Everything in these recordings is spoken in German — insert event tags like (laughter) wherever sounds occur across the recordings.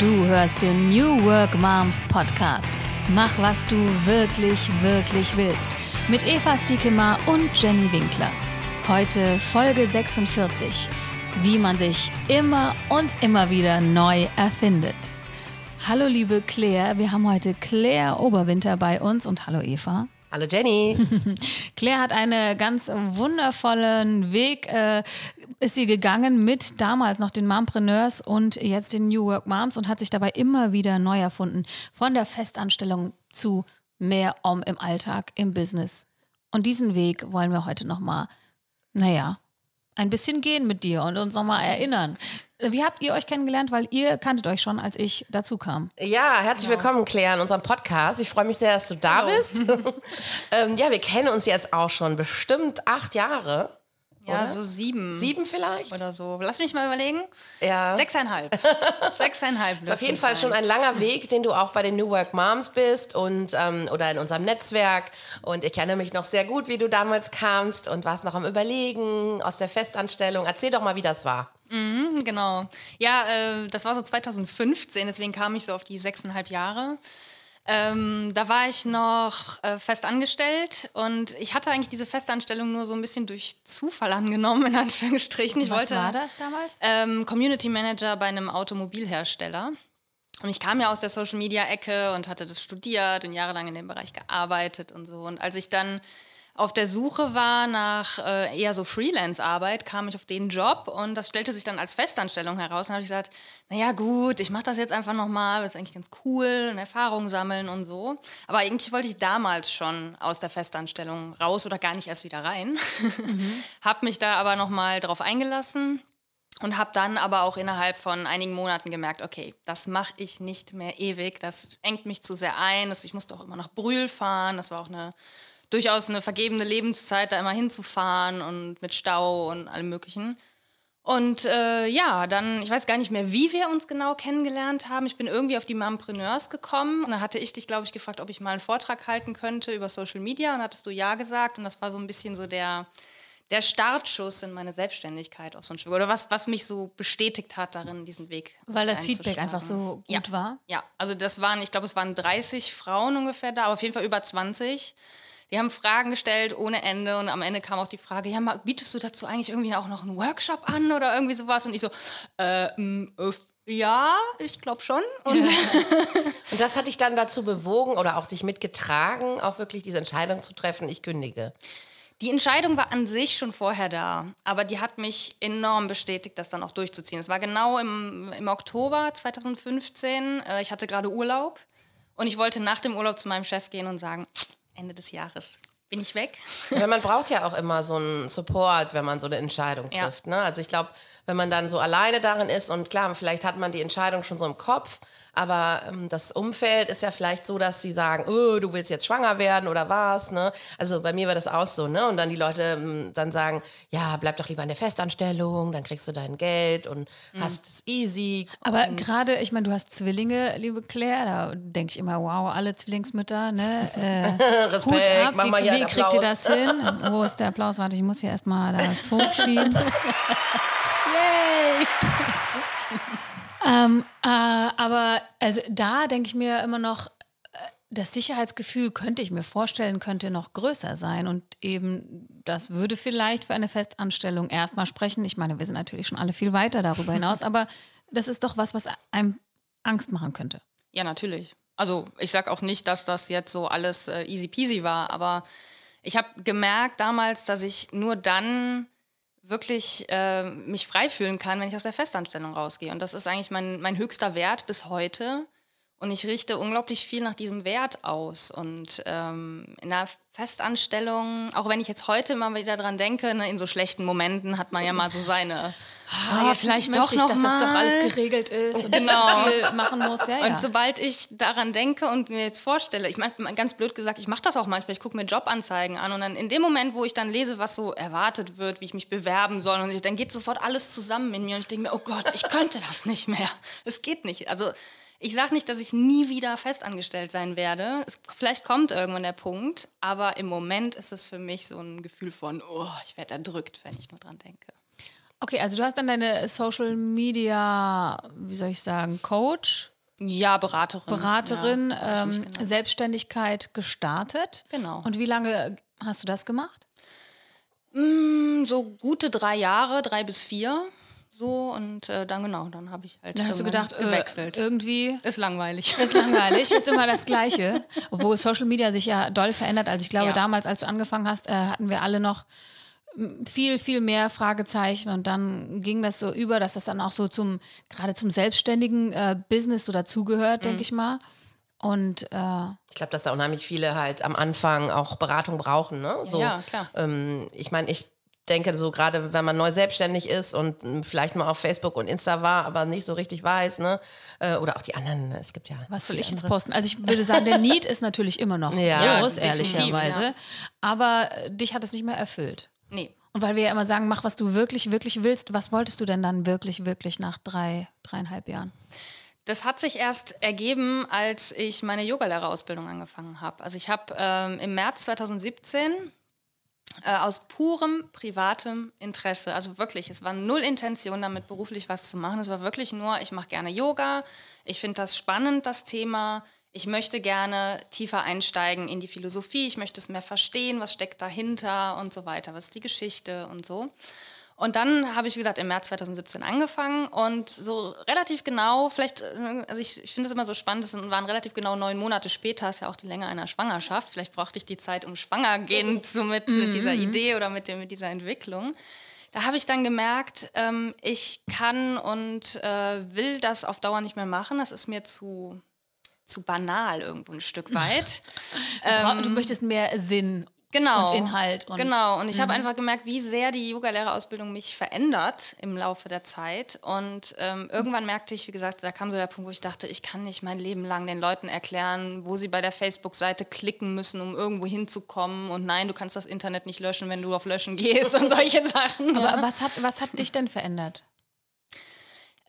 Du hörst den New Work Moms Podcast. Mach, was du wirklich, wirklich willst. Mit Eva Stiekemar und Jenny Winkler. Heute Folge 46. Wie man sich immer und immer wieder neu erfindet. Hallo liebe Claire, wir haben heute Claire Oberwinter bei uns und hallo Eva. Hallo Jenny. (laughs) Claire hat einen ganz wundervollen Weg, äh, ist sie gegangen mit damals noch den Mompreneurs und jetzt den New Work Moms und hat sich dabei immer wieder neu erfunden. Von der Festanstellung zu mehr Om im Alltag, im Business. Und diesen Weg wollen wir heute nochmal, naja, ein bisschen gehen mit dir und uns nochmal erinnern. Wie habt ihr euch kennengelernt? Weil ihr kanntet euch schon, als ich dazu kam. Ja, herzlich genau. willkommen, Claire, in unserem Podcast. Ich freue mich sehr, dass du da Hallo. bist. (laughs) ähm, ja, wir kennen uns jetzt auch schon bestimmt acht Jahre. Ja, oder? so sieben. Sieben vielleicht? Oder so. Lass mich mal überlegen. Ja. Sechseinhalb. (laughs) Sechseinhalb. ist auf jeden Fall schon ein langer Weg, den du auch bei den New Work Moms bist und ähm, oder in unserem Netzwerk. Und ich erinnere mich noch sehr gut, wie du damals kamst und warst noch am Überlegen aus der Festanstellung. Erzähl doch mal, wie das war. Mhm, genau. Ja, äh, das war so 2015, deswegen kam ich so auf die sechseinhalb Jahre. Ähm, da war ich noch äh, fest angestellt und ich hatte eigentlich diese Festanstellung nur so ein bisschen durch Zufall angenommen, in Anführungsstrichen. Ich Was wollte, war das damals? Ähm, Community Manager bei einem Automobilhersteller. Und ich kam ja aus der Social Media Ecke und hatte das studiert und jahrelang in dem Bereich gearbeitet und so. Und als ich dann auf der Suche war nach äh, eher so Freelance-Arbeit, kam ich auf den Job und das stellte sich dann als Festanstellung heraus. Und habe ich gesagt, naja gut, ich mache das jetzt einfach nochmal, das ist eigentlich ganz cool, und Erfahrung sammeln und so. Aber eigentlich wollte ich damals schon aus der Festanstellung raus oder gar nicht erst wieder rein. Mhm. (laughs) habe mich da aber nochmal drauf eingelassen und habe dann aber auch innerhalb von einigen Monaten gemerkt, okay, das mache ich nicht mehr ewig, das engt mich zu sehr ein. Ich musste auch immer nach Brühl fahren, das war auch eine durchaus eine vergebene Lebenszeit, da immer hinzufahren und mit Stau und allem Möglichen. Und äh, ja, dann, ich weiß gar nicht mehr, wie wir uns genau kennengelernt haben. Ich bin irgendwie auf die Mompreneurs gekommen und dann hatte ich dich, glaube ich, gefragt, ob ich mal einen Vortrag halten könnte über Social Media und hattest du ja gesagt und das war so ein bisschen so der, der Startschuss in meine Selbstständigkeit ein Stück. Oder was, was mich so bestätigt hat darin, diesen Weg. Weil das Feedback einfach so gut ja. war? Ja, also das waren, ich glaube, es waren 30 Frauen ungefähr da, aber auf jeden Fall über 20 die haben Fragen gestellt ohne Ende und am Ende kam auch die Frage, ja, bietest du dazu eigentlich irgendwie auch noch einen Workshop an oder irgendwie sowas? Und ich so, äh, ja, ich glaube schon. Und, (laughs) und, das hat dich dann dazu bewogen oder auch dich mitgetragen, auch wirklich diese Entscheidung zu treffen, ich kündige? Die Entscheidung war an sich schon vorher da, aber die hat mich enorm bestätigt, das dann auch durchzuziehen. Es war genau im, im Oktober 2015. Äh, ich hatte gerade Urlaub und ich wollte nach dem Urlaub zu meinem Chef gehen und sagen, Ende des Jahres bin ich weg. Ja, man braucht ja auch immer so einen Support, wenn man so eine Entscheidung trifft. Ja. Ne? Also ich glaube, wenn man dann so alleine darin ist und klar, vielleicht hat man die Entscheidung schon so im Kopf, aber ähm, das Umfeld ist ja vielleicht so, dass sie sagen, oh, du willst jetzt schwanger werden oder was, ne? Also bei mir war das auch so, ne? Und dann die Leute ähm, dann sagen, ja, bleib doch lieber in der Festanstellung, dann kriegst du dein Geld und mhm. hast es easy. Aber gerade, ich meine, du hast Zwillinge, liebe Claire, da denke ich immer, wow, alle Zwillingsmütter, ne? (laughs) Äh, Respekt, ab, mach mal wie, wie kriegt ihr das hin? Wo ist der Applaus? Warte, ich muss hier erstmal das hochschieben. (laughs) Yay! ähm, äh, aber also da denke ich mir immer noch, äh, das Sicherheitsgefühl könnte ich mir vorstellen, könnte noch größer sein. Und eben, das würde vielleicht für eine Festanstellung erstmal sprechen. Ich meine, wir sind natürlich schon alle viel weiter darüber hinaus, (laughs) aber das ist doch was, was einem Angst machen könnte. Ja, natürlich. Also ich sage auch nicht, dass das jetzt so alles äh, easy peasy war, aber ich habe gemerkt damals, dass ich nur dann wirklich äh, mich frei fühlen kann, wenn ich aus der Festanstellung rausgehe. Und das ist eigentlich mein, mein höchster Wert bis heute. Und ich richte unglaublich viel nach diesem Wert aus. Und ähm, in der Festanstellung, auch wenn ich jetzt heute mal wieder dran denke, ne, in so schlechten Momenten hat man ja mal so seine ah, vielleicht doch ich, noch dass mal. das doch alles geregelt ist und genau. viel machen muss. Ja, und sobald ich daran denke und mir jetzt vorstelle, ich meine, ganz blöd gesagt, ich mache das auch manchmal, ich gucke mir Jobanzeigen an und dann in dem Moment, wo ich dann lese, was so erwartet wird, wie ich mich bewerben soll, und ich, dann geht sofort alles zusammen in mir und ich denke mir, oh Gott, ich könnte das nicht mehr. Es geht nicht. Also ich sage nicht, dass ich nie wieder festangestellt sein werde. Es, vielleicht kommt irgendwann der Punkt, aber im Moment ist es für mich so ein Gefühl von, oh, ich werde erdrückt, wenn ich nur dran denke. Okay, also du hast dann deine Social Media, wie soll ich sagen, Coach, Ja, Beraterin. Beraterin, Ja, ähm. Selbstständigkeit gestartet. Genau. Und wie lange hast du das gemacht? Mm, so gute drei Jahre, drei bis vier. So und äh, dann genau, dann habe ich halt Dann hast du gedacht, gewechselt. Äh, irgendwie ist langweilig. ist langweilig, ist immer das Gleiche. (laughs) Obwohl Social Media sich ja doll verändert. Also ich glaube, Ja. damals, als du angefangen hast, äh, hatten wir alle noch viel, viel mehr Fragezeichen und dann ging das so über, dass das dann auch so zum, gerade zum selbstständigen äh, Business so dazugehört, Mhm. denke ich mal. Und äh, Ich glaube, dass da unheimlich viele halt am Anfang auch Beratung brauchen. Ne? So, ja, klar. Ähm, ich meine, ich denke so gerade, wenn man neu selbstständig ist und ähm, vielleicht mal auf Facebook und Insta war, aber nicht so richtig weiß, ne? Äh, oder auch die anderen, es gibt ja. was soll ich jetzt posten? Also ich würde sagen, der Need ist natürlich immer noch (laughs) Ja, groß, definitiv, ehrlicherweise. ja. Aber äh, dich hat es nicht mehr erfüllt. Nee. Und weil wir ja immer sagen, mach, was du wirklich, wirklich willst, was wolltest du denn dann wirklich, wirklich nach drei, dreieinhalb Jahren? Das hat sich erst ergeben, als ich meine Yogalehrerausbildung angefangen habe. Also ich habe ähm, im März 2017 äh, aus purem privatem Interesse, also wirklich, es war null Intention damit beruflich was zu machen. Es war wirklich nur, ich mache gerne Yoga, ich finde das spannend, das Thema. Ich möchte gerne tiefer einsteigen in die Philosophie, ich möchte es mehr verstehen, was steckt dahinter und so weiter, was ist die Geschichte und so. Und dann habe ich, wie gesagt, im März 2017 angefangen und so relativ genau, vielleicht, äh, also ich, ich finde es immer so spannend, es waren relativ genau neun Monate später, ist ja auch die Länge einer Schwangerschaft. Vielleicht brauchte ich die Zeit, um schwanger gehen zu mit, mit dieser Idee oder mit, dem, mit dieser Entwicklung. Da habe ich dann gemerkt, ähm, ich kann und äh, will das auf Dauer nicht mehr machen. Das ist mir zu, zu banal irgendwo ein Stück weit. Bra- (laughs) du möchtest mehr Sinn genau. und Inhalt. Und genau. Und ich habe einfach gemerkt, wie sehr die Yogalehrerausbildung mich verändert im Laufe der Zeit. Und ähm, irgendwann merkte ich, wie gesagt, da kam so der Punkt, wo ich dachte, ich kann nicht mein Leben lang den Leuten erklären, wo sie bei der Facebook-Seite klicken müssen, um irgendwo hinzukommen. Und nein, du kannst das Internet nicht löschen, wenn du auf Löschen (laughs) gehst und solche Sachen. Aber ja. was, hat, was hat dich denn verändert?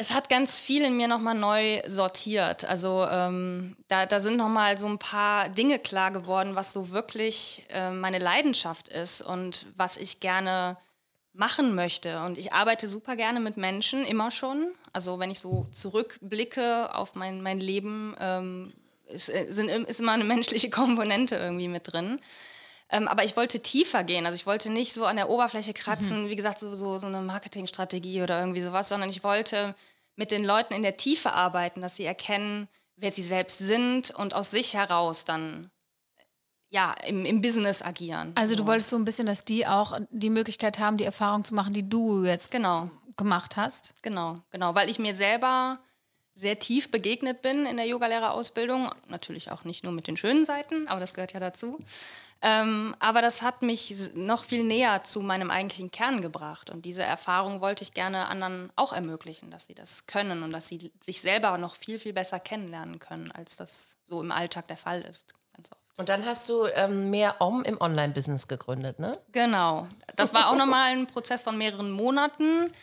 Es hat ganz viel in mir nochmal neu sortiert. Also ähm, da, da sind nochmal so ein paar Dinge klar geworden, was so wirklich äh, meine Leidenschaft ist und was ich gerne machen möchte. Und ich arbeite super gerne mit Menschen, immer schon. Also wenn ich so zurückblicke auf mein, mein Leben, ähm, ist, äh, sind, ist immer eine menschliche (laughs) Komponente irgendwie mit drin. Ähm, aber ich wollte tiefer gehen. Also ich wollte nicht so an der Oberfläche kratzen, wie gesagt, so, so, so eine Marketingstrategie oder irgendwie sowas, sondern ich wollte mit den Leuten in der Tiefe arbeiten, dass sie erkennen, wer sie selbst sind und aus sich heraus dann ja, im, im Business agieren. Also du wolltest so ein bisschen, dass die auch die Möglichkeit haben, die Erfahrung zu machen, die du jetzt Genau, gemacht hast. genau, genau. Weil ich mir selber sehr tief begegnet bin in der Yogalehrerausbildung. Natürlich auch nicht nur mit den schönen Seiten, aber das gehört ja dazu. Ähm, aber das hat mich noch viel näher zu meinem eigentlichen Kern gebracht. Und diese Erfahrung wollte ich gerne anderen auch ermöglichen, dass sie das können und dass sie sich selber noch viel, viel besser kennenlernen können, als das so im Alltag der Fall ist. Und dann hast du ähm, mehr Om im Online-Business gegründet, ne? Genau. Das war auch nochmal ein Prozess von mehreren Monaten,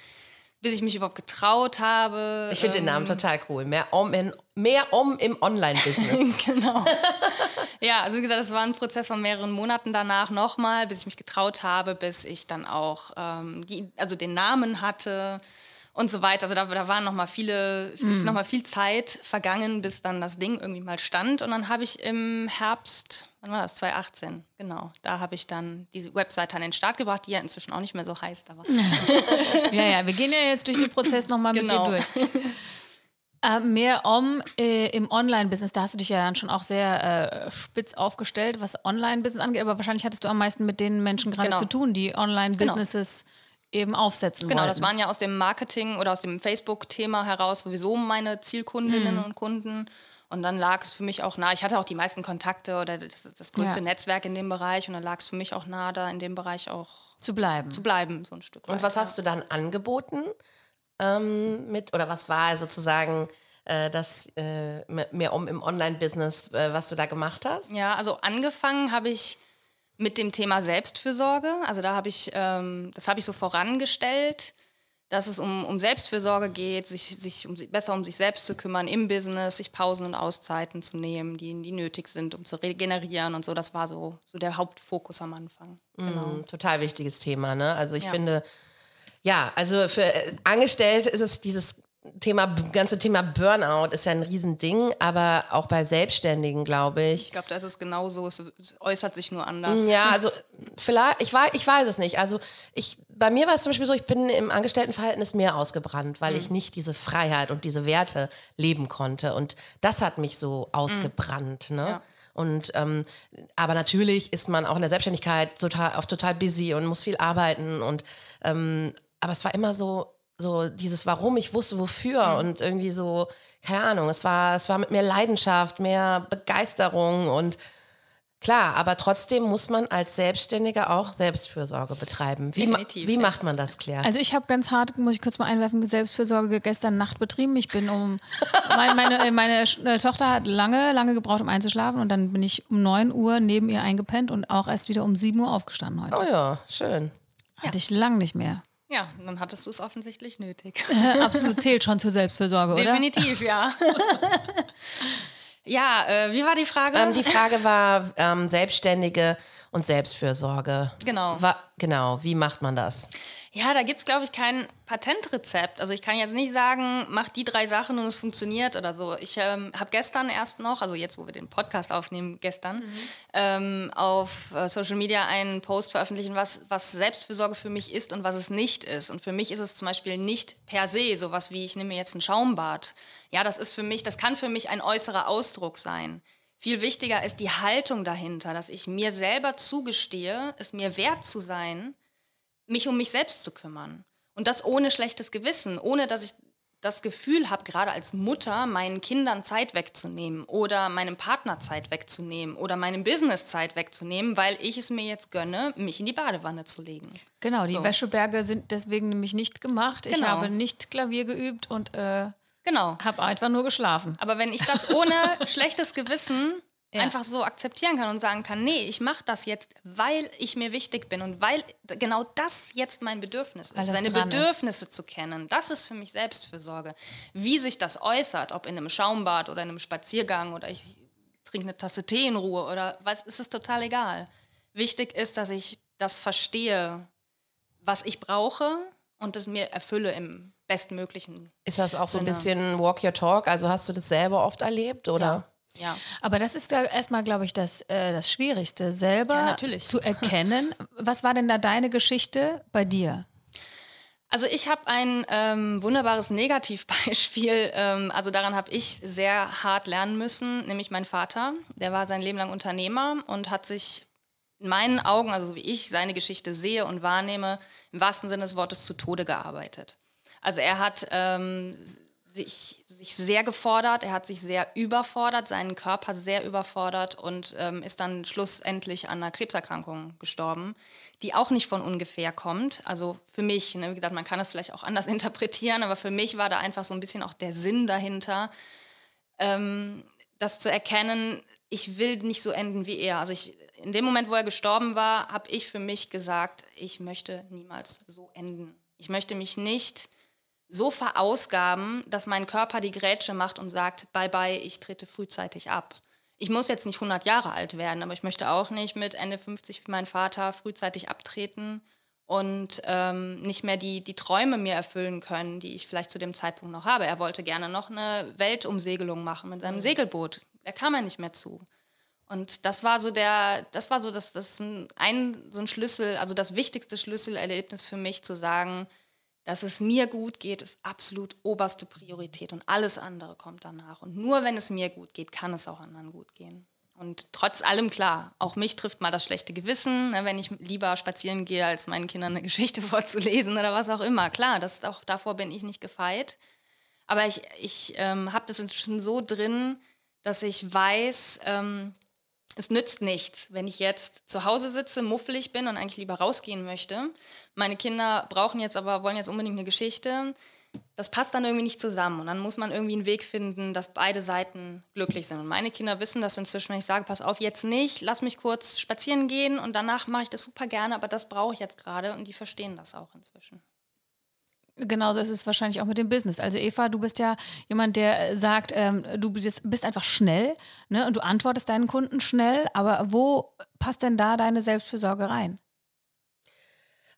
bis ich mich überhaupt getraut habe. Ich finde den ähm, Namen total cool. Mehr Om, in, mehr Om im Online-Business. (laughs) genau. (laughs) Ja, also wie gesagt, es war ein Prozess von mehreren Monaten danach nochmal, bis ich mich getraut habe, bis ich dann auch ähm, die, also den Namen hatte und so weiter. Also da, da waren nochmal viele, ist noch mal viel Zeit vergangen, bis dann das Ding irgendwie mal stand. Und dann habe ich im Herbst, wann war das? 2018, genau. Da habe ich dann diese Webseite an den Start gebracht, die ja inzwischen auch nicht mehr so heißt, aber (laughs) Ja, ja, wir gehen ja jetzt durch den Prozess nochmal Genau. mit dir durch. Äh, mehr um äh, im Online-Business, da hast du dich ja dann schon auch sehr äh, spitz aufgestellt, was Online-Business angeht, aber wahrscheinlich hattest du am meisten mit den Menschen gerade Genau. zu tun, die Online-Businesses eben aufsetzen Genau, wollten. das waren ja aus dem Marketing oder aus dem Facebook-Thema heraus sowieso meine Zielkundinnen Mhm. und Kunden. Und dann lag es für mich auch nah. Ich hatte auch die meisten Kontakte oder das, das größte Ja. Netzwerk in dem Bereich. Und dann lag es für mich auch nah, da in dem Bereich auch zu bleiben. zu bleiben, so ein Stück weit. Und was hast du dann angeboten ähm, mit, oder was war sozusagen äh, das äh, mehr- Om im Online-Business, äh, was du da gemacht hast? Ja, also angefangen habe ich mit dem Thema Selbstfürsorge. Also da habe ich, ähm, das habe ich so vorangestellt, dass es um, um Selbstfürsorge geht, sich, sich um, besser um sich selbst zu kümmern im Business, sich Pausen und Auszeiten zu nehmen, die, die nötig sind, um zu regenerieren und so. Das war so, so der Hauptfokus am Anfang. Genau. Mm, total wichtiges Thema, ne? Also ich Ja. finde, Ja, also für äh, Angestellte ist es dieses Thema, ganze Thema Burnout ist ja ein Riesending, aber auch bei Selbstständigen, glaube ich. Ich glaube, da ist es genauso. Es äußert sich nur anders. Ja, also vielleicht, ich weiß, ich weiß es nicht. Also ich, bei mir war es zum Beispiel so, ich bin im Angestelltenverhältnis mehr ausgebrannt, weil mhm. ich nicht diese Freiheit und diese Werte leben konnte. Und das hat mich so ausgebrannt. Mhm. Ne? Ja. Und ähm, aber natürlich ist man auch in der Selbstständigkeit total, auf total busy und muss viel arbeiten. Und ähm, aber es war immer so, so dieses Warum, ich wusste wofür mhm. und irgendwie so, keine Ahnung, es war, es war mit mehr Leidenschaft, mehr Begeisterung und klar, aber trotzdem muss man als Selbstständiger auch Selbstfürsorge betreiben. Wie, Definitiv, wie macht man das, Claire? Also ich habe ganz hart, muss ich kurz mal einwerfen, Selbstfürsorge gestern Nacht betrieben. Ich bin um, meine, meine, meine äh, Tochter hat lange, lange gebraucht, um einzuschlafen und dann bin ich um 9 Uhr neben ihr eingepennt und auch erst wieder um 7 Uhr aufgestanden heute. Oh ja, schön. Hatte ja. ich lang nicht mehr. Ja, dann hattest du es offensichtlich nötig. (laughs) Absolut zählt schon zur Selbstfürsorge, oder? Definitiv, ja. (laughs) ja, äh, wie war die Frage? Ähm, die Frage war ähm, Selbstständige und Selbstfürsorge. Genau. War, genau, wie macht man das? Ja, da gibt es, glaube ich, kein Patentrezept. Also ich kann jetzt nicht sagen, mach die drei Sachen und es funktioniert oder so. Ich ähm, habe gestern erst noch, also jetzt, wo wir den Podcast aufnehmen, gestern, mhm. ähm, auf äh, Social Media einen Post veröffentlichen, was, was Selbstfürsorge für mich ist und was es nicht ist. Und für mich ist es zum Beispiel nicht per se sowas wie, ich nehme mir jetzt ein Schaumbad. Ja, das ist für mich, das kann für mich ein äußerer Ausdruck sein. Viel wichtiger ist die Haltung dahinter, dass ich mir selber zugestehe, es mir wert zu sein, mich um mich selbst zu kümmern. Und das ohne schlechtes Gewissen, ohne dass ich das Gefühl habe, gerade als Mutter meinen Kindern Zeit wegzunehmen oder meinem Partner Zeit wegzunehmen oder meinem Business Zeit wegzunehmen, weil ich es mir jetzt gönne, mich in die Badewanne zu legen. Genau, die so. Wäscheberge sind deswegen nämlich nicht gemacht. Genau. Ich habe nicht Klavier geübt und äh, genau. habe einfach nur geschlafen. Aber wenn ich das ohne (laughs) schlechtes Gewissen ja. einfach so akzeptieren kann und sagen kann, nee, ich mache das jetzt, weil ich mir wichtig bin und weil genau das jetzt mein Bedürfnis ist, seine Bedürfnisse ist. zu kennen. Das ist für mich Selbstfürsorge. Wie sich das äußert, ob in einem Schaumbad oder in einem Spaziergang oder ich trinke eine Tasse Tee in Ruhe oder was, ist es total egal. Wichtig ist, dass ich das verstehe, was ich brauche und das mir erfülle im bestmöglichen. Ist das auch so ein bisschen Walk Your Talk? Also hast du das selber oft erlebt oder? Ja. Ja. Aber das ist ja erstmal, glaube ich, das, äh, das Schwierigste, selber ja, zu erkennen. Was war denn da deine Geschichte bei dir? Also ich habe ein ähm, wunderbares Negativbeispiel. (laughs) Ähm, also daran habe ich sehr hart lernen müssen, nämlich mein Vater. Der war sein Leben lang Unternehmer und hat sich in meinen Augen, also so wie ich seine Geschichte sehe und wahrnehme, im wahrsten Sinne des Wortes zu Tode gearbeitet. Also er hat ähm, sich, sich sehr gefordert, er hat sich sehr überfordert, seinen Körper sehr überfordert und ähm, ist dann schlussendlich an einer Krebserkrankung gestorben, die auch nicht von ungefähr kommt. Also für mich, ne, wie gesagt, man kann es vielleicht auch anders (laughs) interpretieren, aber für mich war da einfach so ein bisschen auch der Sinn dahinter, ähm, das zu erkennen, ich will nicht so enden wie er. Also ich, in dem Moment, wo er gestorben war, habe ich für mich gesagt, ich möchte niemals so enden. Ich möchte mich nicht so verausgaben, dass mein Körper die Grätsche macht und sagt, bye bye, ich trete frühzeitig ab. Ich muss jetzt nicht 100 Jahre alt werden, aber ich möchte auch nicht mit Ende 50 wie mein Vater frühzeitig abtreten und ähm, nicht mehr die, die Träume mir erfüllen können, die ich vielleicht zu dem Zeitpunkt noch habe. Er wollte gerne noch eine Weltumsegelung machen mit seinem mhm. Segelboot. Da kam er nicht mehr zu. Und das war so der, das war so das, das ein, so ein Schlüssel, also das wichtigste Schlüsselerlebnis für mich, zu sagen, dass es mir gut geht, ist absolut oberste Priorität und alles andere kommt danach. Und nur wenn es mir gut geht, kann es auch anderen gut gehen. Und trotz allem klar, auch mich trifft mal das schlechte Gewissen, ne, wenn ich lieber spazieren gehe, als meinen Kindern eine (laughs) Geschichte vorzulesen oder was auch immer. Klar, das auch, davor bin ich nicht gefeit. Aber ich, ich ähm, habe das inzwischen so drin, dass ich weiß, ähm, es nützt nichts, wenn ich jetzt zu Hause sitze, muffelig bin und eigentlich lieber rausgehen möchte. Meine Kinder brauchen jetzt aber, wollen jetzt unbedingt eine Geschichte. Das passt dann irgendwie nicht zusammen. Und dann muss man irgendwie einen Weg finden, dass beide Seiten glücklich sind. Und meine Kinder wissen das inzwischen, wenn ich sage, pass auf, jetzt nicht, lass mich kurz spazieren gehen und danach mache ich das super gerne, aber das brauche ich jetzt gerade. Und die verstehen das auch inzwischen. Genauso ist es wahrscheinlich auch mit dem Business. Also Eva, du bist ja jemand, der äh, sagt, ähm, du bist, einfach schnell ne, und du antwortest deinen Kunden schnell, aber wo passt denn da deine Selbstfürsorge rein?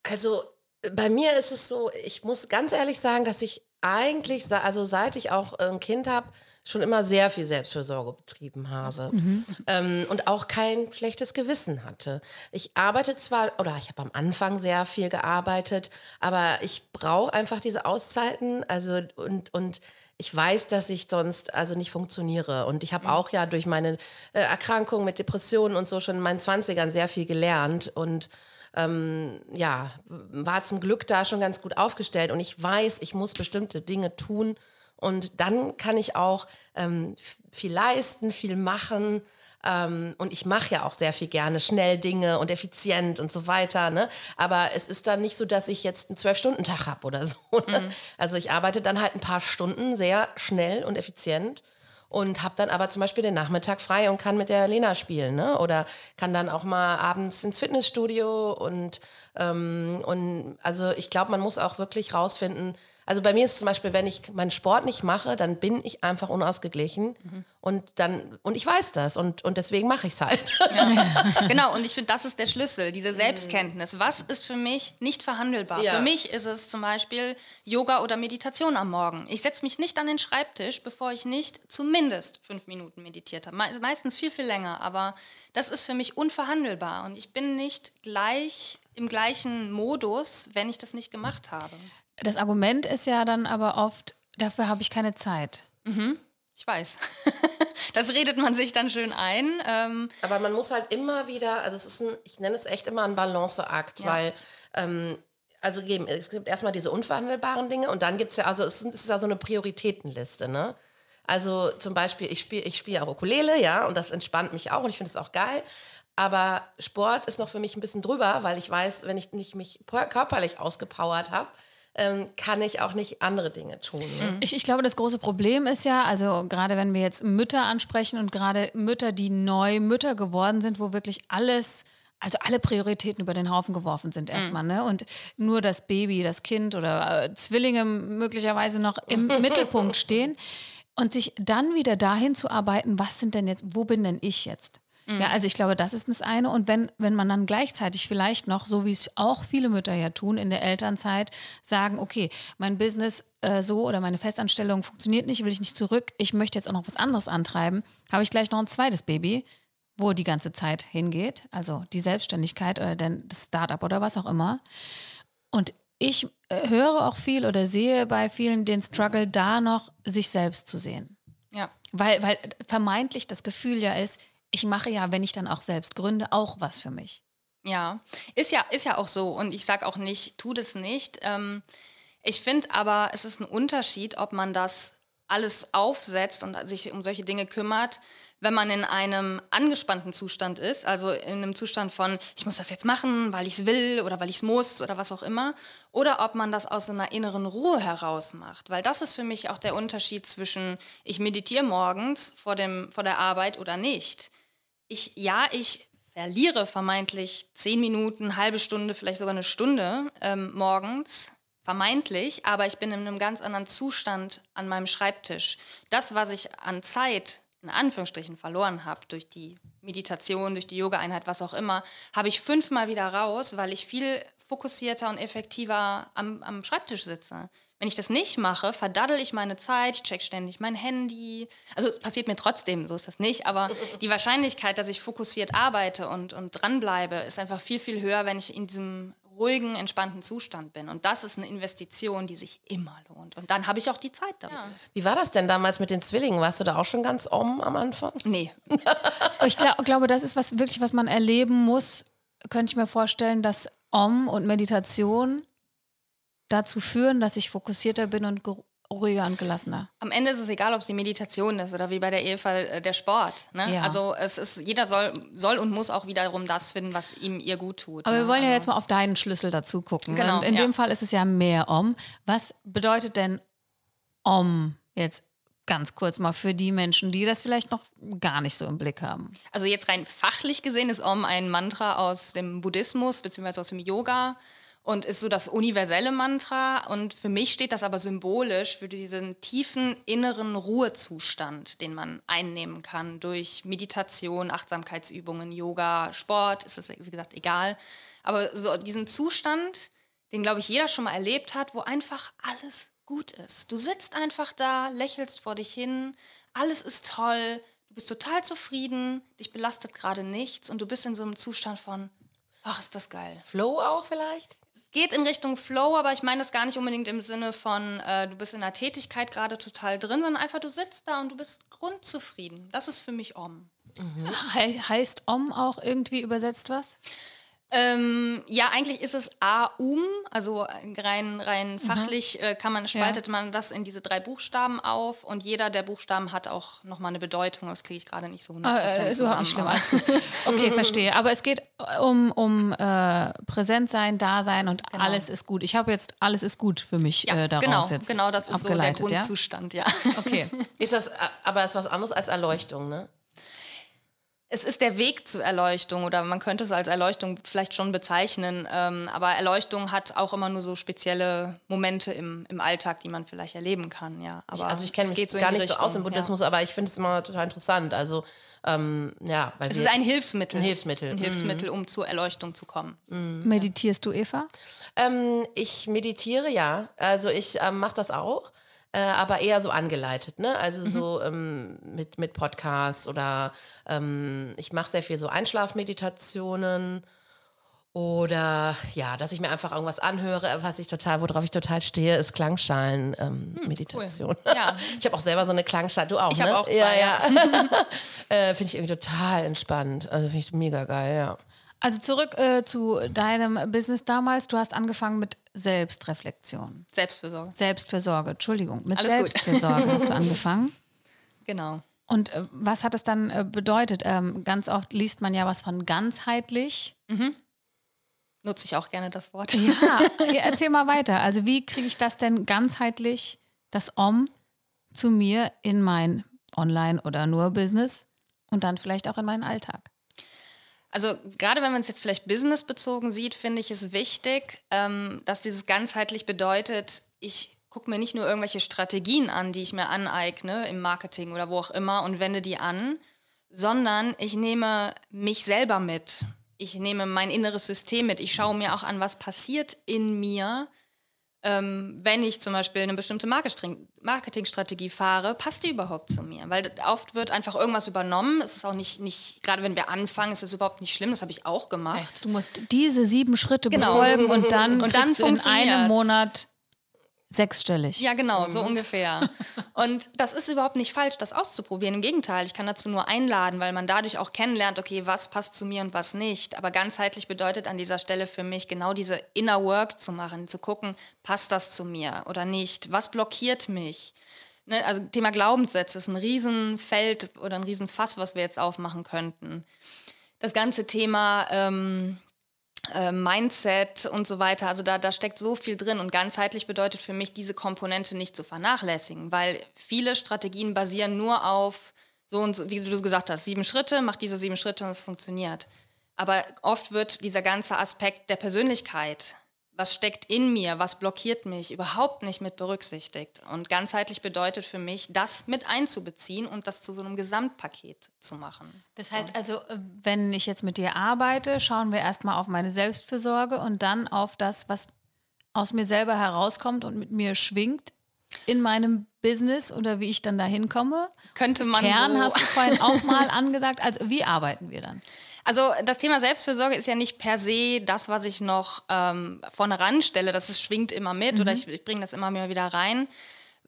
Also Bei mir ist es so, ich muss ganz ehrlich sagen, dass ich eigentlich, also seit ich auch ein Kind habe, schon immer sehr viel Selbstfürsorge betrieben habe mhm. ähm, und auch kein schlechtes Gewissen hatte. Ich arbeite zwar, oder ich habe am Anfang sehr viel gearbeitet, aber ich brauche einfach diese Auszeiten, also und, und ich weiß, dass ich sonst also nicht funktioniere. Und ich habe mhm. auch ja durch meine äh, Erkrankung mit Depressionen und so schon in meinen 20ern sehr viel gelernt und ähm, ja, war zum Glück da schon ganz gut aufgestellt. Und ich weiß, ich muss bestimmte Dinge tun, und dann kann ich auch ähm, viel leisten, viel machen. Ähm, und ich mache ja auch sehr viel gerne schnell Dinge und effizient und so weiter. Ne? Aber es ist dann nicht so, dass ich jetzt einen Zwölf-Stunden-Tag habe oder (laughs) so. Ne? Mhm. Also ich arbeite dann halt ein paar Stunden sehr schnell und effizient und habe dann aber zum Beispiel den Nachmittag frei und kann mit der Lena spielen, ne? Oder kann dann auch mal abends ins Fitnessstudio und ähm, und also ich glaube, man muss auch wirklich rausfinden, also bei mir ist es zum Beispiel, wenn ich meinen Sport nicht mache, dann bin ich einfach unausgeglichen mhm. und dann und ich weiß das und, und deswegen mache ich es halt. Ja. (laughs) genau, und ich finde, das ist der Schlüssel, diese Selbstkenntnis. Was ist für mich nicht verhandelbar? Ja. Für mich ist es zum Beispiel Yoga oder Meditation am Morgen. Ich setze mich nicht an den Schreibtisch, bevor ich nicht zumindest fünf Minuten meditiert habe. meistens viel, viel länger, aber das ist für mich unverhandelbar und ich bin nicht gleich im gleichen Modus, wenn ich das nicht gemacht habe. Das Argument ist ja dann aber oft, dafür habe ich keine Zeit. Mhm. Ich weiß. (laughs) das redet man sich dann schön ein. Ähm aber man muss halt immer wieder, also es ist ein, ich nenne es echt immer ein Balanceakt, ja. weil ähm, also es gibt erstmal diese unverhandelbaren Dinge und dann gibt es ja, also es ist ja so eine Prioritätenliste, ne? Also zum Beispiel, ich spiele ich spiel auch Ukulele, ja, und das entspannt mich auch und ich finde es auch geil. Aber Sport ist noch für mich ein bisschen drüber, weil ich weiß, wenn ich nicht mich körperlich ausgepowert habe, ähm, kann ich auch nicht andere Dinge tun. Ne? Ich, ich, glaube, das große Problem ist ja, also gerade wenn wir jetzt Mütter ansprechen und gerade Mütter, die neu Mütter geworden sind, wo wirklich alles also alle Prioritäten über den Haufen geworfen sind erstmal, mhm. ne? Und nur das Baby, das Kind oder äh, Zwillinge möglicherweise noch im (laughs) Mittelpunkt stehen und sich dann wieder dahin zu arbeiten, was sind denn jetzt, wo bin denn ich jetzt? Mhm. Ja, also ich glaube, das ist das eine. Und wenn, wenn man dann gleichzeitig vielleicht noch, so wie es auch viele Mütter ja tun, in der Elternzeit sagen, okay, mein Business äh, so oder meine Festanstellung funktioniert nicht, will ich nicht zurück, ich möchte jetzt auch noch was anderes antreiben, habe ich gleich noch ein zweites Baby, wo die ganze Zeit hingeht, also die Selbstständigkeit oder das Startup oder was auch immer. Und ich äh, höre auch viel oder sehe bei vielen den Struggle, da noch sich selbst zu sehen. Ja. Weil, weil vermeintlich das Gefühl ja ist, ich mache ja, wenn ich dann auch selbst gründe, auch was für mich. Ja, ist ja, ist ja auch so. Und ich sage auch nicht, tu das nicht. Ähm, ich finde aber, es ist ein Unterschied, ob man das alles aufsetzt und sich um solche Dinge kümmert, wenn man in einem angespannten Zustand ist, also in einem Zustand von, ich muss das jetzt machen, weil ich es will oder weil ich es muss oder was auch immer, oder ob man das aus so einer inneren Ruhe heraus macht. Weil das ist für mich auch der Unterschied zwischen, ich meditiere morgens vor, dem, vor der Arbeit oder nicht. Ich, ja, ich verliere vermeintlich zehn Minuten, halbe Stunde, vielleicht sogar eine Stunde ähm, morgens, vermeintlich, aber ich bin in einem ganz anderen Zustand an meinem Schreibtisch. Das, was ich an Zeit in Anführungsstrichen verloren habe durch die Meditation, durch die Yoga-Einheit, was auch immer, habe ich fünfmal wieder raus, weil ich viel fokussierter und effektiver am, am Schreibtisch sitze. Wenn ich das nicht mache, verdaddel ich meine Zeit, ich check ständig mein Handy. Also es passiert mir trotzdem, so ist das nicht, aber (laughs) die Wahrscheinlichkeit, dass ich fokussiert arbeite und, und dranbleibe, ist einfach viel, viel höher, wenn ich in diesem ruhigen, entspannten Zustand bin. Und das ist eine Investition, die sich immer lohnt. Und dann habe ich auch die Zeit dafür. Ja. Wie war das denn damals mit den Zwillingen? Warst du da auch schon ganz om am Anfang? Nee. (laughs) ich glaub, glaube, das ist was wirklich, was man erleben muss. Könnte ich mir vorstellen, dass Om und Meditation dazu führen, dass ich fokussierter bin und ruhiger und gelassener. Am Ende ist es egal, ob es die Meditation ist oder wie bei der Ehefall äh, der Sport. Ne? Ja. Also es ist, jeder soll, soll und muss auch wiederum das finden, was ihm ihr gut tut. Aber ne? wir wollen ja also jetzt mal auf deinen Schlüssel dazu gucken. Genau, und in ja. dem Fall ist es ja mehr Om. Was bedeutet denn Om jetzt ganz kurz mal für die Menschen, die das vielleicht noch gar nicht so im Blick haben? Also jetzt rein fachlich gesehen ist Om ein Mantra aus dem Buddhismus bzw. aus dem Yoga und ist so das universelle Mantra. Und für mich steht das aber symbolisch für diesen tiefen inneren Ruhezustand, den man einnehmen kann durch Meditation, Achtsamkeitsübungen, Yoga, Sport, ist es wie gesagt egal. Aber so diesen Zustand, den, glaube ich, jeder schon mal erlebt hat, wo einfach alles gut ist. Du sitzt einfach da, lächelst vor dich hin, alles ist toll, du bist total zufrieden, dich belastet gerade nichts und du bist in so einem Zustand von, ach, ist das geil. Flow auch vielleicht? Geht in Richtung Flow, aber ich meine das gar nicht unbedingt im Sinne von, äh, du bist in der Tätigkeit gerade total drin, sondern einfach, du sitzt da und du bist grundzufrieden. Das ist für mich Om. Mhm. He heißt Om auch irgendwie übersetzt was? Ähm, ja, eigentlich ist es A-Um, also rein, rein mhm. fachlich äh, kann man, spaltet ja. man das in diese drei Buchstaben auf und jeder der Buchstaben hat auch nochmal eine Bedeutung. Das kriege ich gerade nicht so 100% ah, äh, zusammen. Nicht schlimm, okay, verstehe. Aber es geht um, um äh, Präsentsein, Dasein und genau. alles ist gut. Ich habe jetzt alles ist gut für mich ja, äh, daraus genau, jetzt Genau, das ist so der Grundzustand, ja. ja. Okay. ist das, aber ist was anderes als Erleuchtung, ne? Es ist der Weg zur Erleuchtung oder man könnte es als Erleuchtung vielleicht schon bezeichnen. Ähm, aber Erleuchtung hat auch immer nur so spezielle Momente im, im Alltag, die man vielleicht erleben kann. Ja, aber ich, also ich kenne mich so gar nicht Richtung, so aus im Buddhismus, ja. aber ich finde es immer total interessant. Also ähm, ja, weil es ist ein Hilfsmittel. Ein Hilfsmittel. Ein Hilfsmittel, um zur Erleuchtung zu kommen. Mhm. Meditierst du, Eva? Ähm, ich meditiere ja. Also ich ähm, mache das auch äh, aber eher so angeleitet, ne? Also mhm. so ähm, mit, mit Podcasts oder ähm, ich mache sehr viel so Einschlafmeditationen oder ja, dass ich mir einfach irgendwas anhöre, was ich total, worauf ich total stehe, ist Klangschalen-Meditation. Ähm, hm, cool. ja. (laughs) Ich habe auch selber so eine Klangschale, du auch, ich ne? Auch zwei, ja. ja. (laughs) äh, finde ich irgendwie total entspannt. Also finde ich mega geil, ja. Also zurück äh, zu deinem Business damals. Du hast angefangen mit Selbstreflexion. Selbstfürsorge. Selbstfürsorge, Entschuldigung. Mit Alles Selbstfürsorge hast du angefangen. (laughs) Genau. Und äh, was hat es dann äh, bedeutet? Ähm, ganz oft liest man ja was von ganzheitlich. Mhm. Nutze ich auch gerne das Wort. Ja, (laughs) erzähl mal weiter. Also wie kriege ich das denn ganzheitlich, das Om, zu mir in mein Online- oder nur Business und dann vielleicht auch in meinen Alltag? Also gerade wenn man es jetzt vielleicht businessbezogen sieht, finde ich es wichtig, ähm, dass dieses ganzheitlich bedeutet, ich gucke mir nicht nur irgendwelche Strategien an, die ich mir aneigne im Marketing oder wo auch immer und wende die an, sondern ich nehme mich selber mit. Ich nehme mein inneres System mit. Ich schaue mir auch an, was passiert in mir, ähm, wenn ich zum Beispiel eine bestimmte Marketingstrategie fahre, passt die überhaupt zu mir? Weil oft wird einfach irgendwas übernommen. Es ist auch nicht, nicht gerade wenn wir anfangen, ist es überhaupt nicht schlimm. Das habe ich auch gemacht. Du musst diese sieben Schritte genau. befolgen und dann, und dann in einem Monat Sechsstellig. Ja, genau, so mhm. ungefähr. (laughs) Und das ist überhaupt nicht falsch, das auszuprobieren. Im Gegenteil, ich kann dazu nur einladen, weil man dadurch auch kennenlernt, okay, was passt zu mir und was nicht. Aber ganzheitlich bedeutet an dieser Stelle für mich genau diese Inner Work zu machen, zu gucken, passt das zu mir oder nicht? Was blockiert mich? Ne, also Thema Glaubenssätze ist ein Riesenfeld oder ein Riesenfass, was wir jetzt aufmachen könnten. Das ganze Thema ähm, äh, Mindset und so weiter. Also da, da steckt so viel drin und ganzheitlich bedeutet für mich, diese Komponente nicht zu vernachlässigen, weil viele Strategien basieren nur auf so und so, wie du gesagt hast, sieben Schritte, mach diese sieben Schritte und es funktioniert. Aber oft wird dieser ganze Aspekt der Persönlichkeit was steckt in mir, was blockiert mich, überhaupt nicht mit berücksichtigt. Und ganzheitlich bedeutet für mich, das mit einzubeziehen und das zu so einem Gesamtpaket zu machen. Das heißt also, wenn ich jetzt mit dir arbeite, schauen wir erstmal auf meine Selbstfürsorge und dann auf das, was aus mir selber herauskommt und mit mir schwingt in meinem Business oder wie ich dann da hinkomme. Könnte man Kern so. hast du vorhin auch mal angesagt. Also wie arbeiten wir dann? Also das Thema Selbstfürsorge ist ja nicht per se das, was ich noch ähm, vorne ranstelle. Das ist, schwingt immer mit mhm. oder ich, ich bringe das immer wieder rein.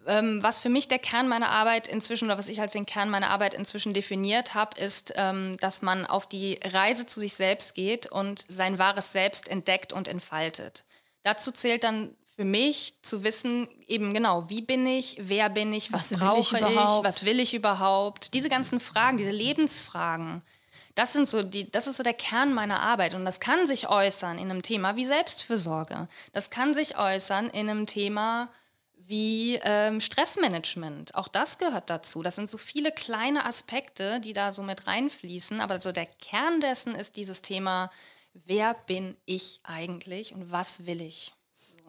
Ähm, was für mich der Kern meiner Arbeit inzwischen oder was ich als den Kern meiner Arbeit inzwischen definiert habe, ist, ähm, dass man auf die Reise zu sich selbst geht und sein wahres Selbst entdeckt und entfaltet. Dazu zählt dann für mich zu wissen, eben genau, wie bin ich, wer bin ich, was, was brauche ich, ich, was will ich überhaupt. Diese ganzen Fragen, diese Lebensfragen, das, sind so die, das ist so der Kern meiner Arbeit und das kann sich äußern in einem Thema wie Selbstfürsorge. Das kann sich äußern in einem Thema wie ähm, Stressmanagement. Auch das gehört dazu. Das sind so viele kleine Aspekte, die da so mit reinfließen. Aber so der Kern dessen ist dieses Thema, wer bin ich eigentlich und was will ich?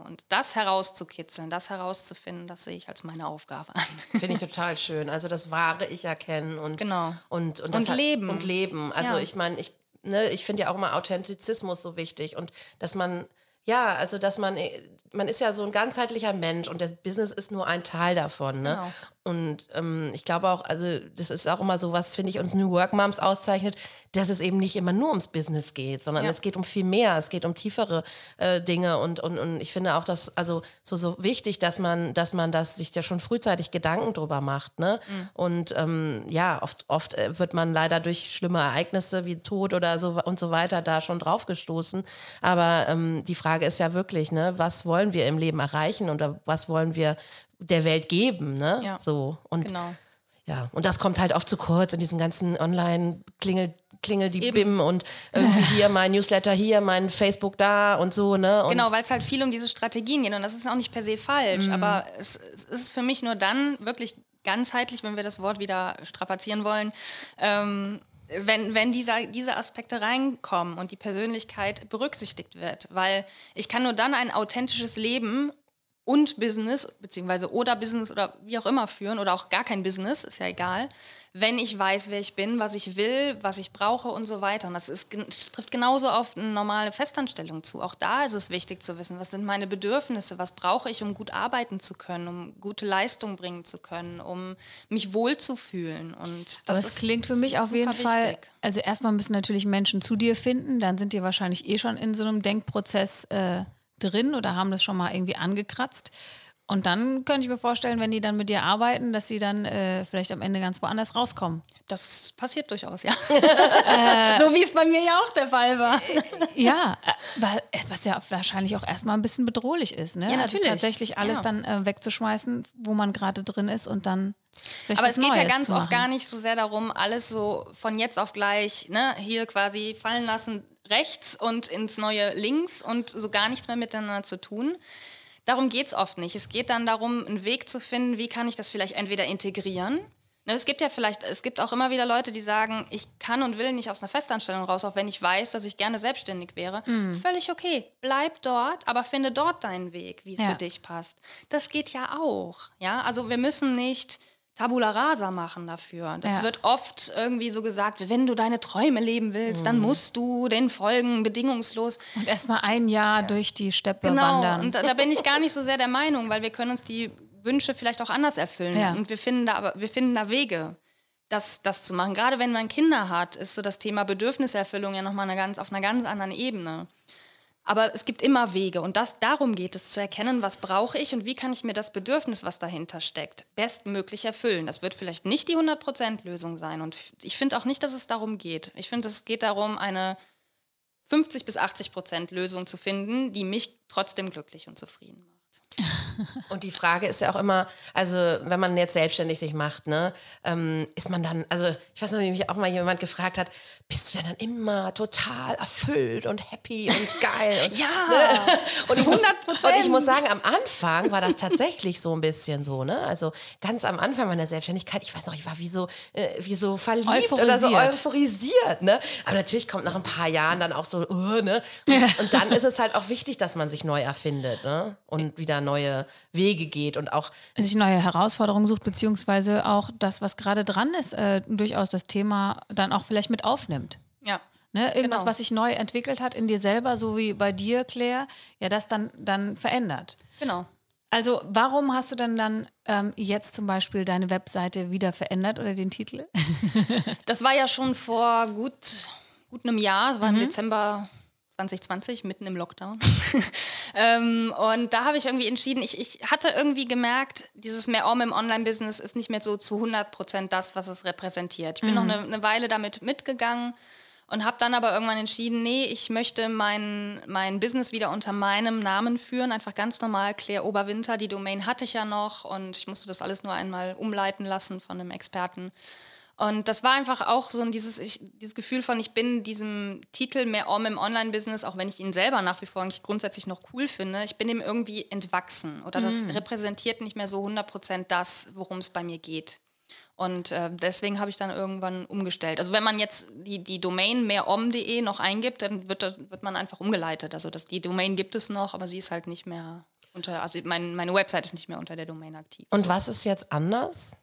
Und das herauszukitzeln, das herauszufinden, das sehe ich als meine Aufgabe an. Finde ich total schön. Also das wahre Ich erkennen und, genau. und, und, und leben. Und leben. Also ja. ich meine, ich, ne, ich finde ja auch immer Authentizismus so wichtig und dass man ja, also dass man äh, man ist ja so ein ganzheitlicher Mensch und das Business ist nur ein Teil davon. Ne? Genau. Und ähm, ich glaube auch, also das ist auch immer so, was finde ich uns New Work Moms auszeichnet, dass es eben nicht immer nur ums Business geht, sondern ja. es geht um viel mehr, es geht um tiefere äh, Dinge und, und, und ich finde auch, dass also so, so wichtig, dass man, dass man das sich ja schon frühzeitig Gedanken drüber macht. Ne? Mhm. Und ähm, ja, oft, oft äh, wird man leider durch schlimme Ereignisse wie Tod oder so und so weiter da schon draufgestoßen. Aber ähm, die Frage ist ja wirklich, ne, was wollen wir im Leben erreichen oder was wollen wir der Welt geben, ne? Ja, so und genau. ja und das kommt halt oft zu kurz in diesem ganzen Online Klingel klingel die Eben. BIM und irgendwie hier mein Newsletter hier, mein Facebook da und so, ne? Und genau, weil es halt viel um diese Strategien geht und das ist auch nicht per se falsch, mhm. aber es, es, ist für mich nur dann wirklich ganzheitlich, wenn wir das Wort wieder strapazieren wollen, ähm, wenn, wenn dieser, diese Aspekte reinkommen und die Persönlichkeit berücksichtigt wird. Weil ich kann nur dann ein authentisches Leben und Business, beziehungsweise oder Business oder wie auch immer führen oder auch gar kein Business, ist ja egal, wenn ich weiß, wer ich bin, was ich will, was ich brauche und so weiter. Und das ist, trifft genauso auf eine normale Festanstellung zu. Auch da ist es wichtig zu wissen, was sind meine Bedürfnisse, was brauche ich, um gut arbeiten zu können, um gute Leistung bringen zu können, um mich wohlzufühlen. Und das Aber es klingt für mich auf jeden wichtig. Fall, also erstmal müssen natürlich Menschen zu dir finden, dann sind die wahrscheinlich eh schon in so einem Denkprozess. Äh drin oder haben das schon mal irgendwie angekratzt. Und dann könnte ich mir vorstellen, wenn die dann mit dir arbeiten, dass sie dann äh, vielleicht am Ende ganz woanders rauskommen. Das passiert durchaus, ja. äh, (laughs) (laughs) so wie es bei mir ja auch der Fall war. Äh, ja, äh, was ja wahrscheinlich auch erstmal ein bisschen bedrohlich ist, ne? Ja, also natürlich. Also tatsächlich alles ja. dann äh, wegzuschmeißen, wo man gerade drin ist und dann. Aber es geht Neues ja ganz oft gar nicht so sehr darum, alles so von jetzt auf gleich, ne, hier quasi fallen lassen, rechts und ins neue links und so gar nichts mehr miteinander zu tun. Darum geht es oft nicht. Es geht dann darum, einen Weg zu finden, wie kann ich das vielleicht entweder integrieren. Ne, es gibt ja vielleicht, es gibt auch immer wieder Leute, die sagen, ich kann und will nicht aus einer Festanstellung raus, auch wenn ich weiß, dass ich gerne selbstständig wäre. Mhm. Völlig okay. Bleib dort, aber finde dort deinen Weg, wie es ja. für dich passt. Das geht ja auch. Ja, also wir müssen nicht Tabula rasa machen dafür. Das ja. wird oft irgendwie so gesagt, wenn du deine Träume leben willst, mhm. dann musst du den folgen, bedingungslos. Und erstmal ein Jahr ja. durch die Steppe genau. wandern. Und da, da, bin ich gar nicht so sehr der Meinung, weil wir können uns die Wünsche vielleicht auch anders erfüllen. Ja. Und wir finden da aber wir finden da Wege. Das, das zu machen. Gerade wenn man Kinder hat, ist so das Thema Bedürfniserfüllung ja nochmal eine ganz, auf einer ganz anderen Ebene. Aber es gibt immer Wege und das, darum geht es, zu erkennen, was brauche ich und wie kann ich mir das Bedürfnis, was dahinter steckt, bestmöglich erfüllen. Das wird vielleicht nicht die 100%-Lösung sein und ich finde auch nicht, dass es darum geht. Ich finde, es geht darum, eine 50 bis 80% Lösung zu finden, die mich trotzdem glücklich und zufrieden macht. Und die Frage ist ja auch immer, also wenn man jetzt selbstständig sich macht, ne, ähm, ist man dann, also ich weiß noch, wie mich auch mal jemand gefragt hat, bist du denn dann immer total erfüllt und happy und geil? Und, (laughs) ja, ne? (laughs) und, ich muss, und ich muss sagen, am Anfang war das tatsächlich so ein bisschen so, ne? Also ganz am Anfang meiner Selbstständigkeit, ich weiß noch, ich war wie so, äh, wie so verliebt oder so euphorisiert, ne? Aber natürlich kommt nach ein paar Jahren dann auch so, uh, ne? Und, und dann ist es halt auch wichtig, dass man sich neu erfindet, ne? Und wieder neue Wege geht und auch sich neue Herausforderungen sucht, beziehungsweise auch das, was gerade dran ist, äh, durchaus das Thema dann auch vielleicht mit aufnimmt. Ja. Ne, irgendwas, genau. was sich neu entwickelt hat in dir selber, so wie bei dir, Claire, ja, das dann, dann verändert. Genau. Also, warum hast du denn dann ähm, jetzt zum Beispiel deine Webseite wieder verändert oder den Titel? das war ja schon vor gut, gut einem Jahr, es war mhm. im Dezember 2020, mitten im Lockdown. (laughs) ähm, und da habe ich irgendwie entschieden, ich, ich hatte irgendwie gemerkt, dieses mehr Om im Online-Business ist nicht mehr so zu 100 Prozent das, was es repräsentiert. Ich bin mhm. noch eine, eine Weile damit mitgegangen und habe dann aber irgendwann entschieden, nee, ich möchte mein, mein Business wieder unter meinem Namen führen, einfach ganz normal, Claire Oberwinter, die Domain hatte ich ja noch und ich musste das alles nur einmal umleiten lassen von einem Experten. Und das war einfach auch so dieses, ich, dieses Gefühl von, ich bin diesem Titel mehr Om im Online-Business, auch wenn ich ihn selber nach wie vor eigentlich grundsätzlich noch cool finde, ich bin ihm irgendwie entwachsen oder das mhm. repräsentiert nicht mehr so 100% das, worum es bei mir geht. Und äh, deswegen habe ich dann irgendwann umgestellt. Also wenn man jetzt die, die Domain mehrom.de noch eingibt, dann wird, wird man einfach umgeleitet. Also das, die Domain gibt es noch, aber sie ist halt nicht mehr unter, also mein, meine Website ist nicht mehr unter der Domain aktiv. Und was ist jetzt anders?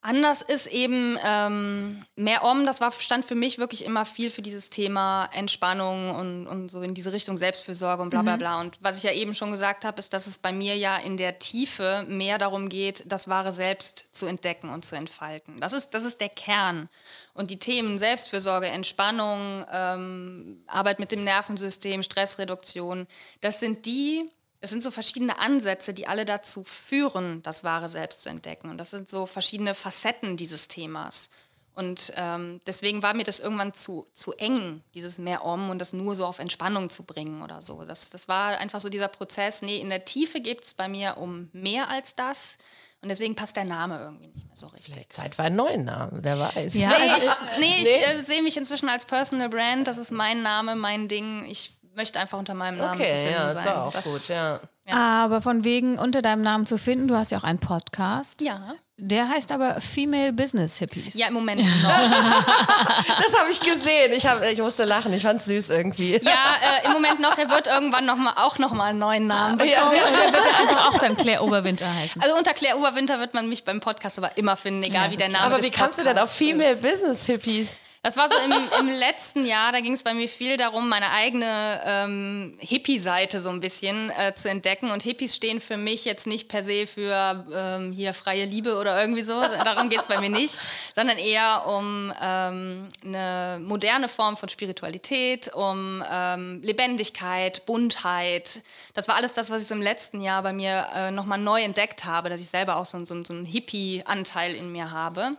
Anders ist eben ähm, mehr Om, das war, stand für mich wirklich immer viel für dieses Thema Entspannung und, und so in diese Richtung Selbstfürsorge und bla bla mhm. bla. Und was ich ja eben schon gesagt habe, ist, dass es bei mir ja in der Tiefe mehr darum geht, das wahre Selbst zu entdecken und zu entfalten. Das ist, das ist der Kern. Und die Themen Selbstfürsorge, Entspannung, ähm, Arbeit mit dem Nervensystem, Stressreduktion, das sind die es sind so verschiedene Ansätze, die alle dazu führen, das wahre Selbst zu entdecken. Und das sind so verschiedene Facetten dieses Themas. Und ähm, deswegen war mir das irgendwann zu, zu eng, dieses mehr Om und das nur so auf Entspannung zu bringen oder so. Das, das war einfach so dieser Prozess. Nee, in der Tiefe geht es bei mir um mehr als das. Und deswegen passt der Name irgendwie nicht mehr so richtig. Vielleicht Zeit für einen neuen Namen, wer weiß. Ja, nee, also ich, nee, ich äh, sehe mich inzwischen als Personal Brand. Das ist mein Name, mein Ding. Ich möchte einfach unter meinem Namen okay, zu finden ja, sein. Okay, ja, ist auch das, gut, ja. ja. Aber von wegen unter deinem Namen zu finden, du hast ja auch einen Podcast. Ja. Der heißt aber Female Business Hippies. Ja, im Moment noch. (laughs) das habe ich gesehen. Ich, hab, ich musste lachen. Ich fand es süß irgendwie. Ja, äh, im Moment noch. Er wird irgendwann noch mal, auch noch mal einen neuen Namen bekommen. Ja, der wird einfach auch dann Claire Oberwinter heißen. Also unter Claire Oberwinter wird man mich beim Podcast aber immer finden, egal ja, wie der Name ist. Aber wie kannst du denn auf Female ist. Business Hippies? Das war so im, im letzten Jahr, da ging es bei mir viel darum, meine eigene ähm, Hippie-Seite so ein bisschen äh, zu entdecken. Und Hippies stehen für mich jetzt nicht per se für ähm, hier freie Liebe oder irgendwie so, darum geht es bei mir nicht, sondern eher um ähm, eine moderne Form von Spiritualität, um ähm, Lebendigkeit, Buntheit. Das war alles das, was ich so im letzten Jahr bei mir äh, nochmal neu entdeckt habe, dass ich selber auch so, so, so einen Hippie-Anteil in mir habe.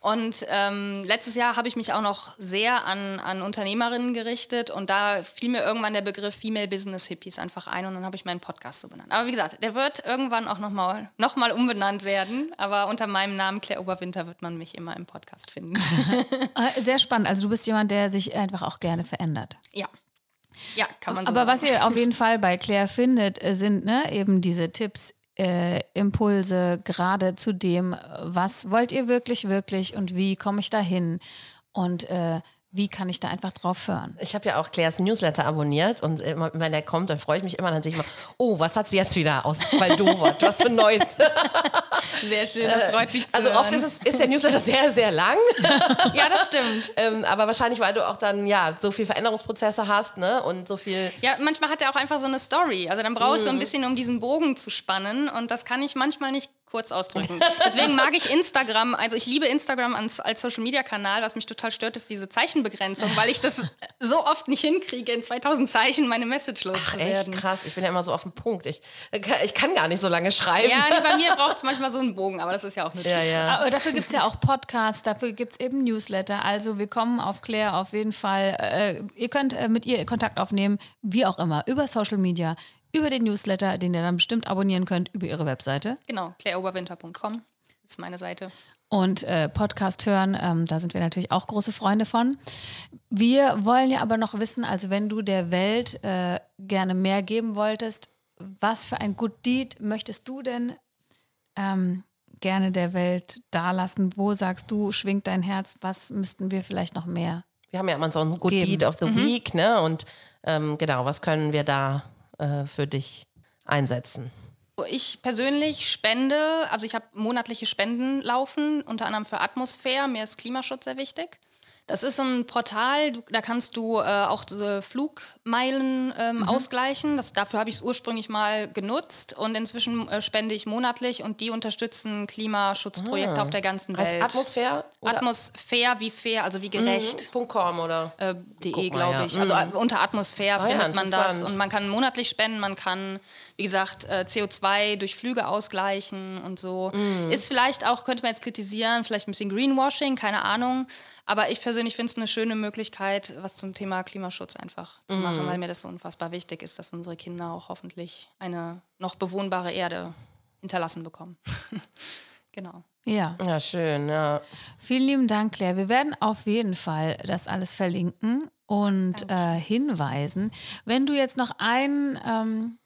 Und ähm, letztes Jahr habe ich mich auch noch sehr an, an Unternehmerinnen gerichtet und da fiel mir irgendwann der Begriff Female Business Hippies einfach ein und dann habe ich meinen Podcast so benannt. Aber wie gesagt, der wird irgendwann auch nochmal noch mal umbenannt werden, aber unter meinem Namen Claire Oberwinter wird man mich immer im Podcast finden. (laughs) Äh, sehr spannend. Also du bist jemand, der sich einfach auch gerne verändert. Ja. Ja, kann man so Aber sagen. was ihr auf jeden Fall bei Claire findet, äh, sind ne, eben diese Tipps äh, Impulse gerade zu dem, was wollt ihr wirklich, wirklich und wie komme ich dahin? Und äh, wie kann ich da einfach drauf hören? Ich habe ja auch Claires Newsletter abonniert und immer, wenn er kommt, dann freue ich mich immer, dann sehe ich immer, oh, was hat sie jetzt wieder aus Valdova? Was für Neues. (laughs) Sehr schön, das freut mich zu Also oft ist, es, ist der Newsletter sehr, sehr lang. (laughs) ja, das stimmt. ähm, aber wahrscheinlich, weil du auch dann ja so viel Veränderungsprozesse hast ne? und so viel... Ja, manchmal hat er auch einfach so eine Story. Also dann brauchst du mhm. ein bisschen, um diesen Bogen zu spannen und das kann ich manchmal nicht kurz ausdrücken. Deswegen mag ich Instagram, also ich liebe Instagram als, als Social Media Kanal. Was mich total stört, ist diese Zeichenbegrenzung, weil ich das (laughs) so oft nicht hinkriege, in 2000 Zeichen meine Message loszuwerden. Echt krass, ich bin ja immer so auf dem Punkt. Ich, ich kann gar nicht so lange schreiben. Ja, nee, bei mir (laughs) braucht es manchmal so einen Bogen, aber das ist ja auch nur ja, ja. Aber dafür gibt es ja auch Podcasts, dafür gibt es eben Newsletter. Also wir kommen auf Claire auf jeden Fall. Äh, ihr könnt äh, mit ihr Kontakt aufnehmen, wie auch immer, über Social Media, über den Newsletter, den ihr dann bestimmt abonnieren könnt, über ihre Webseite. Genau, claireoberwinter.com ist meine Seite. Und äh, Podcast hören, ähm, da sind wir natürlich auch große Freunde von. Wir wollen ja aber noch wissen, also wenn du der Welt äh, gerne mehr geben wolltest, was für ein Good Deed möchtest du denn ähm, gerne der Welt dalassen? Wo sagst du, schwingt dein Herz? Was müssten wir vielleicht noch mehr? Wir haben ja immer so ein Good geben. Deed of the mhm. Week, ne? Und ähm, genau, was können wir da äh, für dich einsetzen? Ich persönlich spende, also ich habe monatliche Spenden laufen, unter anderem für Atmosphäre. Mir ist Klimaschutz sehr wichtig. Das ist ein Portal, du, da kannst du äh, auch diese Flugmeilen ähm, mhm. ausgleichen. Das, dafür habe ich es ursprünglich mal genutzt und inzwischen äh, spende ich monatlich und die unterstützen Klimaschutzprojekte ah. auf der ganzen Welt. Als Atmosphäre? Atmosphäre wie fair, also wie gerecht. Mhm. .com oder? Äh, de, glaube ich. Ja. Also mhm. unter Atmosphäre ah, findet ja, man das und man kann monatlich spenden, man kann wie gesagt, äh, CO2 durch Flüge ausgleichen und so. Mm. Ist vielleicht auch, könnte man jetzt kritisieren, vielleicht ein bisschen Greenwashing, keine Ahnung. Aber ich persönlich finde es eine schöne Möglichkeit, was zum Thema Klimaschutz einfach zu machen, weil mir das so unfassbar wichtig ist, dass unsere Kinder auch hoffentlich eine noch bewohnbare Erde hinterlassen bekommen. (laughs) genau. Ja. Ja, schön, ja. Vielen lieben Dank, Claire. Wir werden auf jeden Fall das alles verlinken und äh, hinweisen. Wenn du jetzt noch einen ähm,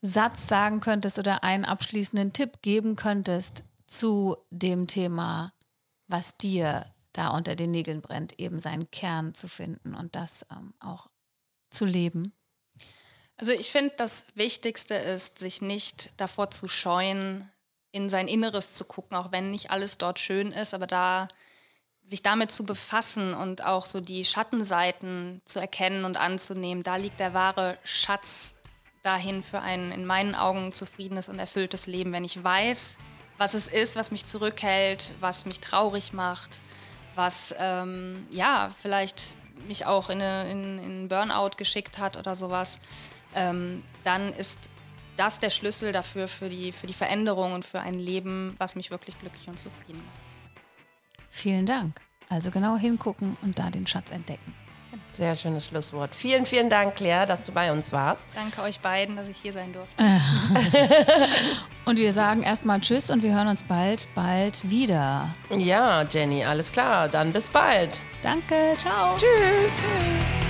Satz sagen könntest oder einen abschließenden Tipp geben könntest zu dem Thema, was dir da unter den Nägeln brennt, eben seinen Kern zu finden und das ähm, auch zu leben? Also ich finde, das Wichtigste ist, sich nicht davor zu scheuen, in sein Inneres zu gucken, auch wenn nicht alles dort schön ist, aber da sich damit zu befassen und auch so die Schattenseiten zu erkennen und anzunehmen, da liegt der wahre Schatz dahin für ein in meinen Augen zufriedenes und erfülltes Leben, wenn ich weiß, was es ist, was mich zurückhält, was mich traurig macht, was ähm, ja vielleicht mich auch in, einen Burnout geschickt hat oder sowas, ähm, dann ist das der Schlüssel dafür für die, für die Veränderung und für ein Leben, was mich wirklich glücklich und zufrieden macht. Vielen Dank. Also genau hingucken und da den Schatz entdecken. Sehr schönes Schlusswort. Vielen, vielen Dank, Claire, dass du bei uns warst. Danke euch beiden, dass ich hier sein durfte. (laughs) und wir sagen erstmal Tschüss und wir hören uns bald, bald wieder. Ja, Jenny, alles klar. Dann bis bald. Danke, ciao. Tschüss. Tschüss.